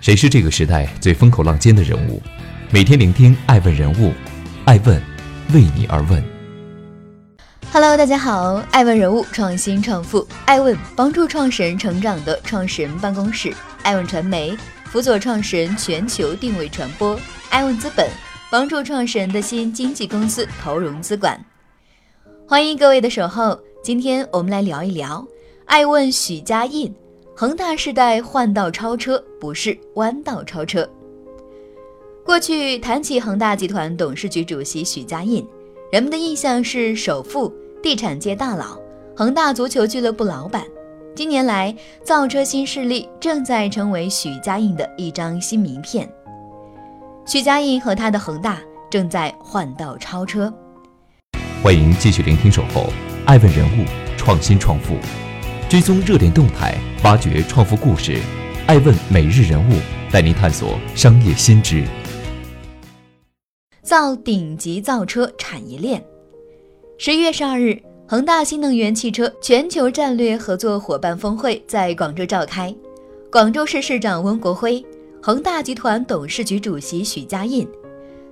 谁是这个时代最风口浪尖的人物？每天聆听爱问人物，爱问为你而问。Hello，大家好，爱问人物创新创富，爱问帮助创始人成长的创始人办公室，爱问传媒辅佐创始人全球定位传播，爱问资本帮助创始人的新经纪公司投融资管。欢迎各位的守候，今天我们来聊一聊爱问许家印。恒大时代换道超车不是弯道超车。过去谈起恒大集团董事局主席许家印，人们的印象是首富、地产界大佬、恒大足球俱乐部老板。近年来，造车新势力正在成为许家印的一张新名片。许家印和他的恒大正在换道超车。欢迎继续聆听《守候爱问人物创新创富》。追踪热点动态，挖掘创富故事，爱问每日人物带您探索商业新知。造顶级造车产业链。十一月十二日，恒大新能源汽车全球战略合作伙伴峰会在广州召开。广州市市长温国辉、恒大集团董事局主席许家印、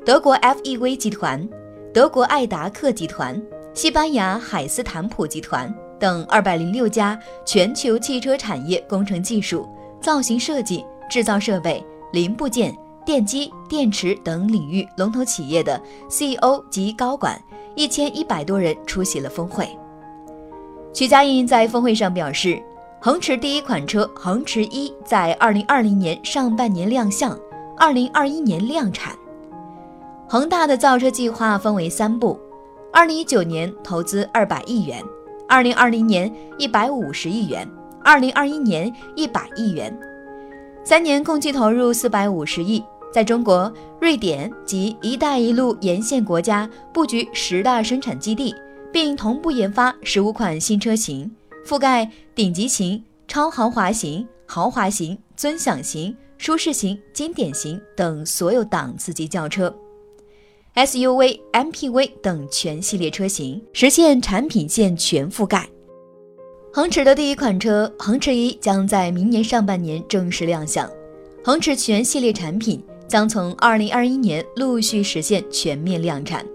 德国 FEV 集团、德国爱达克集团、西班牙海斯坦普集团。等二百零六家全球汽车产业工程技术、造型设计、制造设备、零部件、电机、电池等领域龙头企业的 CEO 及高管一千一百多人出席了峰会。曲家印在峰会上表示，恒驰第一款车恒驰一在二零二零年上半年亮相，二零二一年量产。恒大的造车计划分为三步，二零一九年投资二百亿元。二零二零年一百五十亿元，二零二一年一百亿元，三年共计投入四百五十亿，在中国、瑞典及“一带一路”沿线国家布局十大生产基地，并同步研发十五款新车型，覆盖顶级型、超豪华型、豪华型、尊享型、舒适型、经典型等所有档次级轿车。SUV、MPV 等全系列车型实现产品线全覆盖。恒驰的第一款车恒驰一将在明年上半年正式亮相，恒驰全系列产品将从2021年陆续实现全面量产。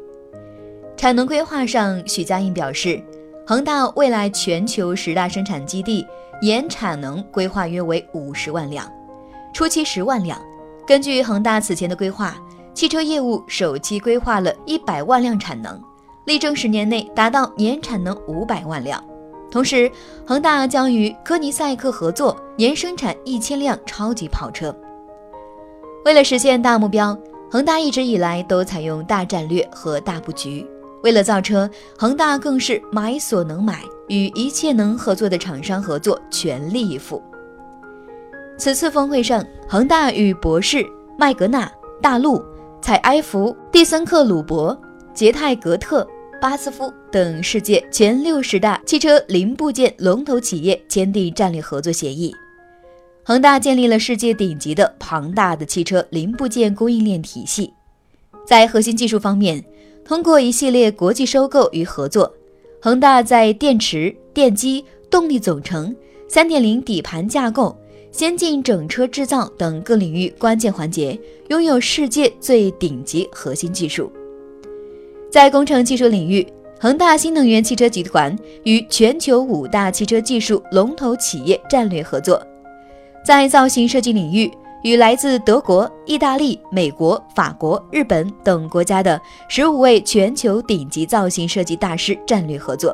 产能规划上，许家印表示，恒大未来全球十大生产基地年产能规划约为五十万辆，初期十万辆。根据恒大此前的规划。汽车业务首期规划了一百万辆产能，力争十年内达到年产能五百万辆。同时，恒大将与科尼赛克合作，年生产一千辆超级跑车。为了实现大目标，恒大一直以来都采用大战略和大布局。为了造车，恒大更是买所能买，与一切能合作的厂商合作，全力以赴。此次峰会上，恒大与博世、麦格纳、大陆。采埃孚、蒂森克鲁伯、捷泰格特、巴斯夫等世界前六十大汽车零部件龙头企业签订战略合作协议。恒大建立了世界顶级的庞大的汽车零部件供应链体系。在核心技术方面，通过一系列国际收购与合作，恒大在电池、电机、动力总成、三点零底盘架构。先进整车制造等各领域关键环节拥有世界最顶级核心技术。在工程技术领域，恒大新能源汽车集团与全球五大汽车技术龙头企业战略合作；在造型设计领域，与来自德国、意大利、美国、法国、日本等国家的十五位全球顶级造型设计大师战略合作；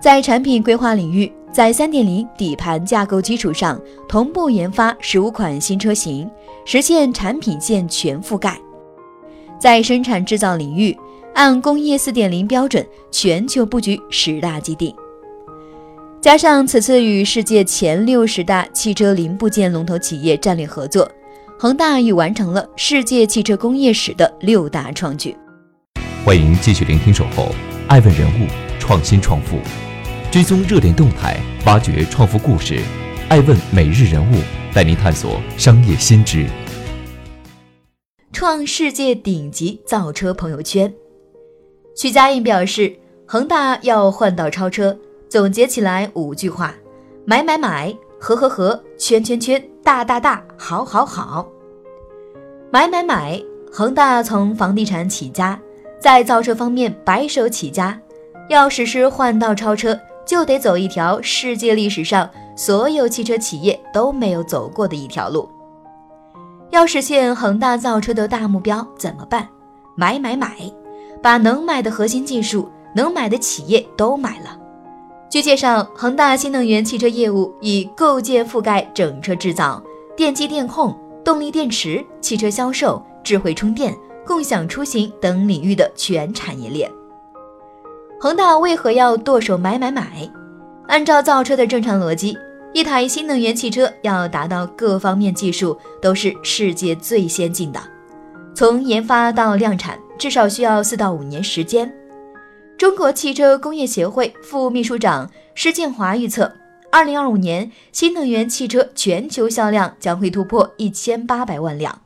在产品规划领域。在三点零底盘架构基础上，同步研发十五款新车型，实现产品线全覆盖。在生产制造领域，按工业四点零标准，全球布局十大基地。加上此次与世界前六十大汽车零部件龙头企业战略合作，恒大已完成了世界汽车工业史的六大创举。欢迎继续聆听《守候爱问人物创新创富》。追踪热点动态，挖掘创富故事，爱问每日人物带您探索商业新知。创世界顶级造车朋友圈，许家印表示，恒大要换道超车，总结起来五句话：买买买，和和和，圈圈圈，大大大，好好好。买买买，恒大从房地产起家，在造车方面白手起家，要实施换道超车，就得走一条世界历史上所有汽车企业都没有走过的一条路。要实现恒大造车的大目标，怎么办？买买买，把能买的核心技术、能买的企业都买了。据介绍，恒大新能源汽车业务以构建覆盖整车制造、电机电控、动力电池、汽车销售、智慧充电、共享出行等领域的全产业链。恒大为何要剁手买买买？按照造车的正常逻辑。一台新能源汽车要达到各方面技术都是世界最先进的，从研发到量产至少需要四到五年时间。中国汽车工业协会副秘书长施建华预测，二零二五年新能源汽车全球销量将会突破一千八百万辆，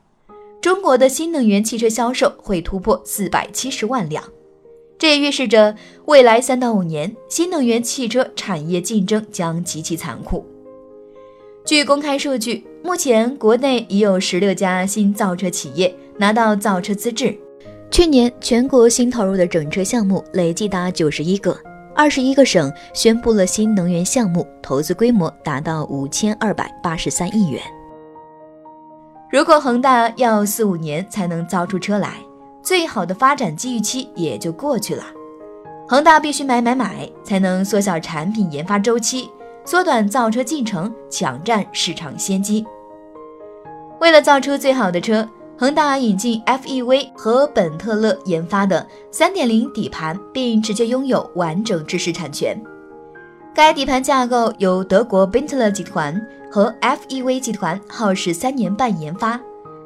中国的新能源汽车销售会突破四百七十万辆。这也预示着未来三到五年新能源汽车产业竞争将极其残酷。据公开数据，目前国内已有十六家新造车企业拿到造车资质。去年全国新投入的整车项目累计达九十一个，二十一个省宣布了新能源项目，投资规模达到五千二百八十三亿元。如果恒大要四五年才能造出车来，最好的发展机遇期也就过去了。恒大必须买买买，才能缩小产品研发周期。缩短造车进程，抢占市场先机。为了造出最好的车，恒大引进 FEV 和本特勒研发的3.0底盘，并直接拥有完整知识产权。该底盘架构由德国 b e n t l e r 集团和 FEV 集团耗时三年半研发，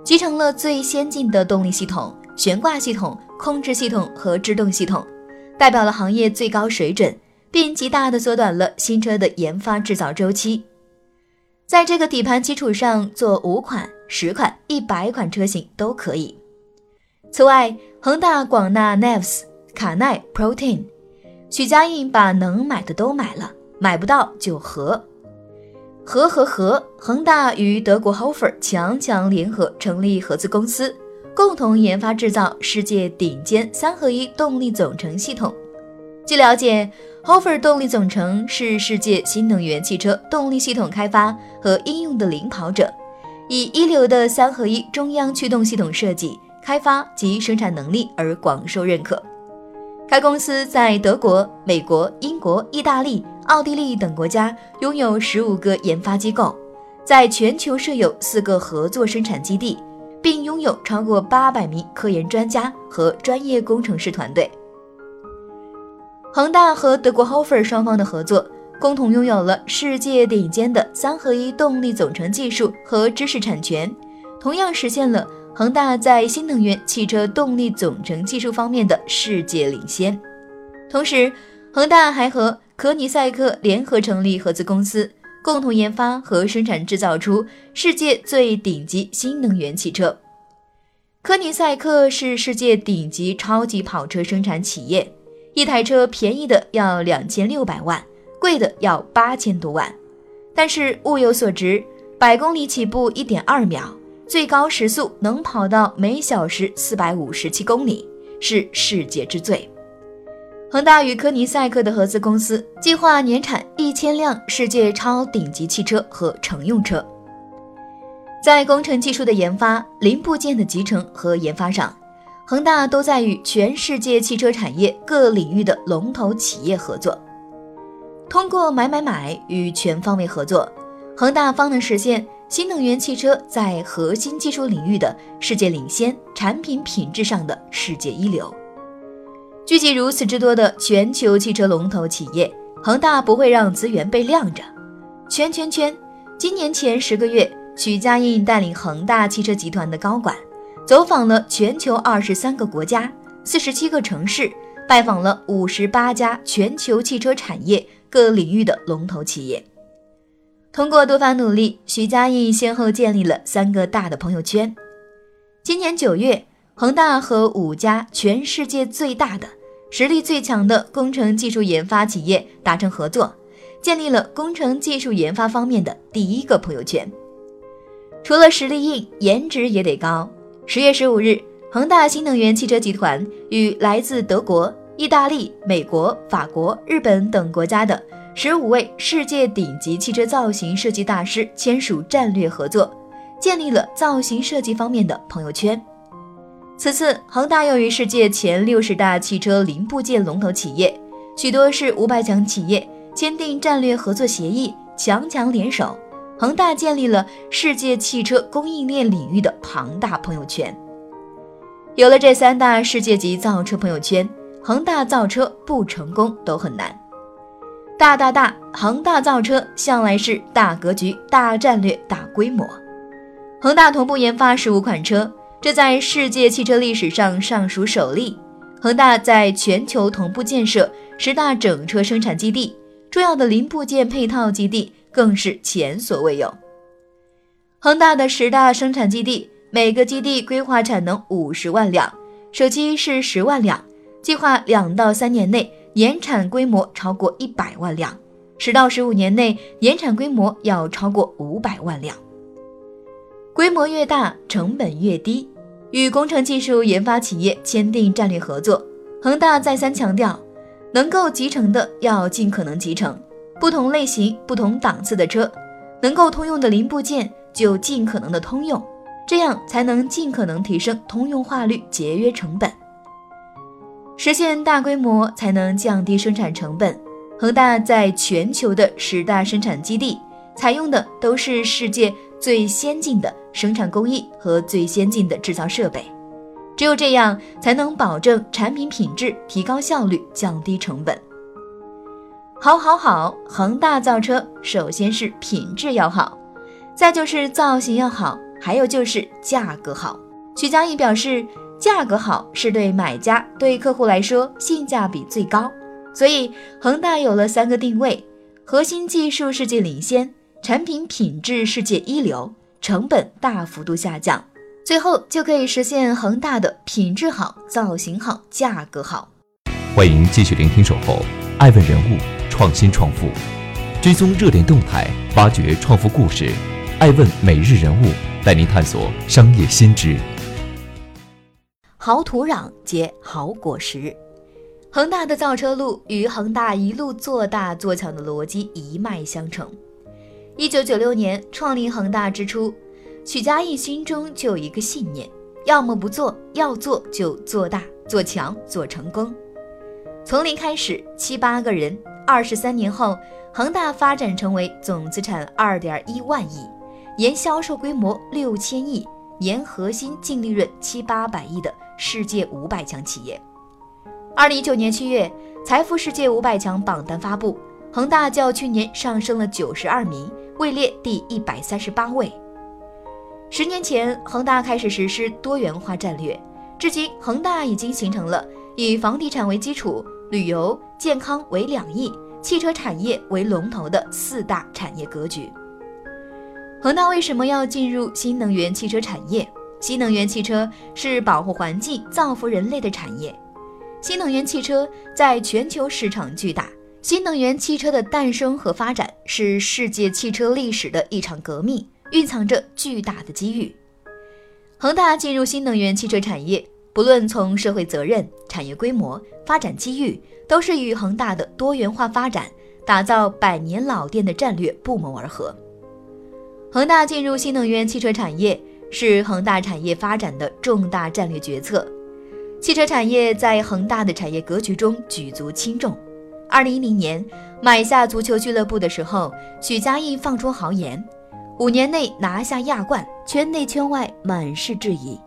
集成了最先进的动力系统、悬挂系统、控制系统和制动系统，代表了行业最高水准。并极大地缩短了新车的研发制造周期，在这个底盘基础上做五款、十款、一百款车型都可以。此外，恒大广纳 Nevs、卡耐 Protein、许家印把能买的都买了，买不到就合。合合合，恒大与德国 Hofer 强强联合成立合资公司，共同研发制造世界顶尖三合一动力总成系统。据了解。Hofer 动力总成是世界新能源汽车动力系统开发和应用的领跑者，以一流的三合一中央驱动系统设计、开发及生产能力而广受认可。该公司在德国、美国、英国、意大利、奥地利等国家拥有十五个研发机构，在全球设有四个合作生产基地，并拥有超过八百名科研专家和专业工程师团队。恒大和德国 Hofer 双方的合作，共同拥有了世界顶尖的三合一动力总成技术和知识产权，同样实现了恒大在新能源汽车动力总成技术方面的世界领先。同时，恒大还和科尼赛克联合成立合资公司，共同研发和生产制造出世界最顶级新能源汽车。科尼赛克是世界顶级超级跑车生产企业。一台车便宜的要两千六百万，贵的要八千多万，但是物有所值，百公里起步一点二秒，最高时速能跑到每小时四百五十七公里，是世界之最。恒大与科尼赛克的合资公司计划年产一千辆世界超顶级汽车和乘用车，在工程技术的研发、零部件的集成和研发上。恒大都在与全世界汽车产业各领域的龙头企业合作，通过买买买与全方位合作，恒大方能实现新能源汽车在核心技术领域的世界领先，产品品质上的世界一流。聚集如此之多的全球汽车龙头企业，恒大不会让资源被晾着。圈圈圈，今年前十个月，许家印带领恒大汽车集团的高管。走访了全球二十三个国家、四十七个城市，拜访了五十八家全球汽车产业各领域的龙头企业。通过多番努力，徐家印先后建立了三个大的朋友圈。今年九月，恒大和五家全世界最大的、实力最强的工程技术研发企业达成合作，建立了工程技术研发方面的第一个朋友圈。除了实力硬，颜值也得高。十月十五日，恒大新能源汽车集团与来自德国、意大利、美国、法国、日本等国家的十五位世界顶级汽车造型设计大师签署战略合作，建立了造型设计方面的朋友圈。此次，恒大又与世界前六十大汽车零部件龙头企业、许多是五百强企业签订战略合作协议，强强联手，恒大建立了世界汽车供应链领域的庞大朋友圈。有了这三大世界级造车朋友圈，恒大造车不成功都很难。大大大，恒大造车向来是大格局、大战略、大规模。恒大同步研发十五款车。这在世界汽车历史上尚属首例。恒大在全球同步建设十大整车生产基地，重要的零部件配套基地更是前所未有。恒大的十大生产基地，每个基地规划产能五十万辆，首期是十万辆，计划两到三年内年产规模超过一百万辆，十到十五年内年产规模要超过五百万辆。规模越大，成本越低。与工程技术研发企业签订战略合作，恒大再三强调，能够集成的要尽可能集成，不同类型、不同档次的车，能够通用的零部件就尽可能的通用，这样才能尽可能提升通用化率，节约成本，实现大规模才能降低生产成本。恒大在全球的十大生产基地采用的都是世界。最先进的生产工艺和最先进的制造设备，只有这样才能保证产品品质、提高效率、降低成本。好，好，好！恒大造车首先是品质要好，再就是造型要好，还有就是价格好。徐嘉印表示，价格好是对买家、对客户来说性价比最高，所以恒大有了三个定位：核心技术世界领先。产品品质世界一流，成本大幅度下降，最后就可以实现恒大的品质好、造型好、价格好。欢迎继续聆听《守候爱问人物创新创富》，追踪热点动态，挖掘创富故事。爱问每日人物带您探索商业新知。好土壤结好果实，恒大的造车路与恒大一路做大做强的逻辑一脉相承。一九九六年创立恒大之初，许家印心中就有一个信念：要么不做，要做就做大、做强、做成功。从零开始，七八个人，二十三年后，恒大发展成为总资产二点一万亿，年销售规模六千亿，年核心净利润七八百亿的世界五百强企业。二零一九年七月，财富世界五百强榜单发布，恒大较去年上升了九十二名。位列第一百三十八位。十年前，恒大开始实施多元化战略，至今，恒大已经形成了以房地产为基础、旅游、健康为两翼、汽车产业为龙头的四大产业格局。恒大为什么要进入新能源汽车产业？新能源汽车是保护环境、造福人类的产业。新能源汽车在全球市场巨大。新能源汽车的诞生和发展是世界汽车历史的一场革命，蕴藏着巨大的机遇。恒大进入新能源汽车产业，不论从社会责任、产业规模、发展机遇，都是与恒大的多元化发展、打造百年老店的战略不谋而合。恒大进入新能源汽车产业是恒大产业发展的重大战略决策，汽车产业在恒大的产业格局中举足轻重。二零一零年买下足球俱乐部的时候，许家印放出豪言，五年内拿下亚冠，圈内圈外满是质疑。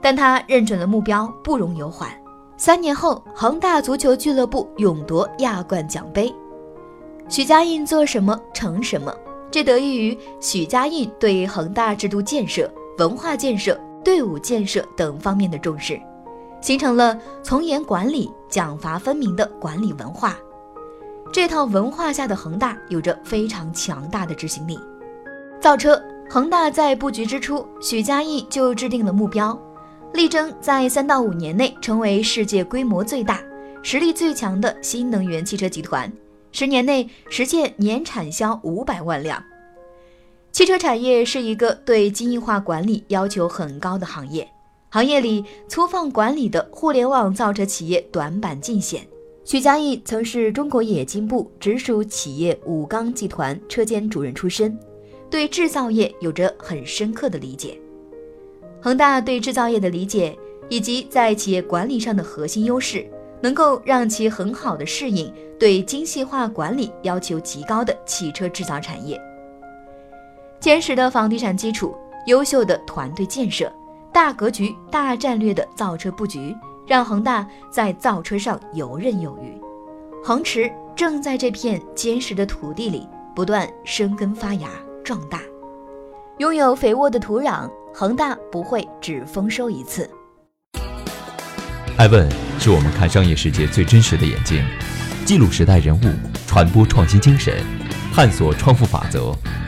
但他认准了目标，不容有缓。三年后，恒大足球俱乐部勇夺亚冠奖杯。许家印做什么成什么，这得益于许家印对恒大制度建设、文化建设、队伍建设等方面的重视。形成了从严管理、奖罚分明的管理文化。这套文化下的恒大有着非常强大的执行力。造车，恒大在布局之初，许家印就制定了目标，力争在三到五年内成为世界规模最大、实力最强的新能源汽车集团，十年内实现年产销五百万辆。汽车产业是一个对精益化管理要求很高的行业，行业里粗放管理的互联网造车企业短板尽显。许家印曾是中国冶金部直属企业武钢集团车间主任出身，对制造业有着很深刻的理解。恒大对制造业的理解以及在企业管理上的核心优势，能够让其很好的适应对精细化管理要求极高的汽车制造产业。坚实的房地产基础、优秀的团队建设、大格局、大战略的造车布局。让恒大在造车上游刃有余，恒驰正在这片坚实的土地里不断生根发芽、壮大。拥有肥沃的土壤，恒大不会只丰收一次。爱问是我们看商业世界最真实的眼睛，记录时代人物，传播创新精神，探索创富法则。